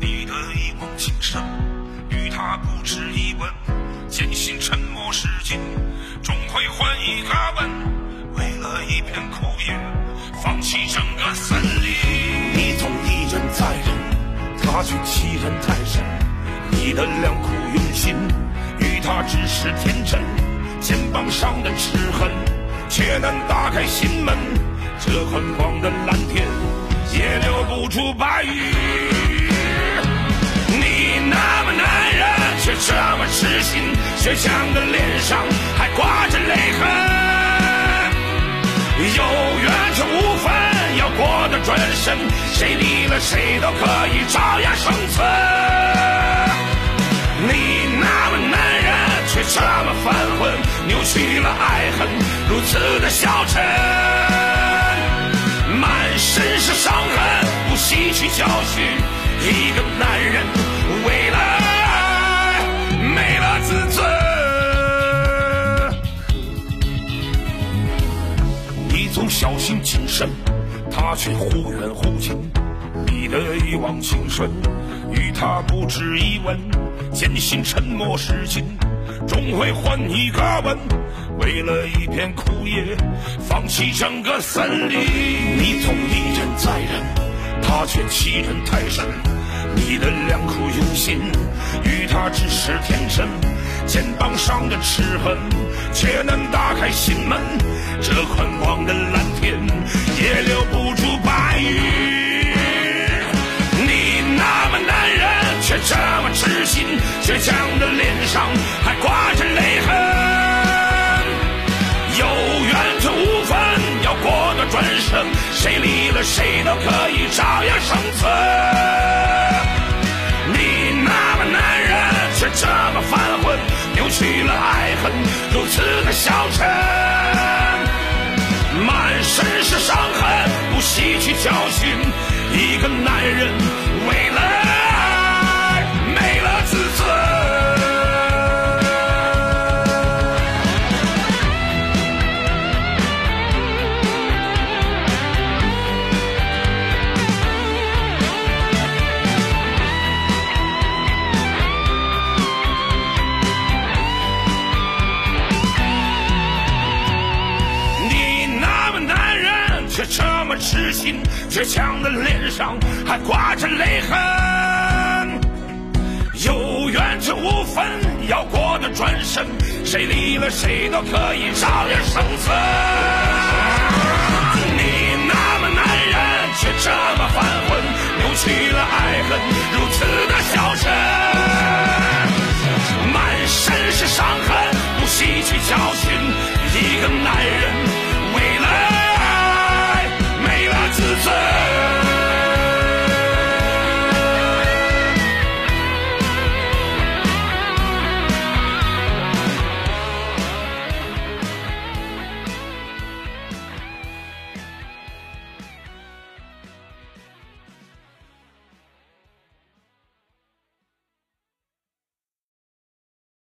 你的一往情深，与他不值一文；坚信沉默是金，终会换一个吻。为了一片枯叶，放弃整个森林。你总一忍再忍，他却欺人太甚。你的良苦用心，与他只是天真。肩膀上的齿痕，却难打开心门。这宽广的蓝天。也留不住白云。那么男人，却这么痴心，倔强的脸上还挂着泪痕。有缘却无分，要过的转身，谁离了谁都可以照样生存。你那么男人，却这么犯浑，扭曲了爱恨，如此的消沉。吸取教训，一个男人。为了爱没了自尊，你总小心谨慎，他却忽远忽近。你的一往情深，与他不值一文。坚信沉默是金，终会换一个吻。为了一片枯叶，放弃整个森林。你总一忍再忍，他却欺人太甚。你的良苦用心，与他只是天真。肩膀上的齿痕，却能打开心门。这宽广的蓝天，也留不住白云。你那么男人，却这么痴心，倔强的脸上还挂着泪痕。有缘却无分，要过个转身，谁离了谁都可以找起了爱恨，如此的消沉。满身是伤痕，不吸取教训，一个男人为了却这么痴心倔强的脸上还挂着泪痕，有缘却无分，要过的转身，谁离了谁都可以照样生存。你那么男人，却这么犯浑，扭曲了爱恨，如此的消沉，满身是伤痕，不吸取教训，一个男人。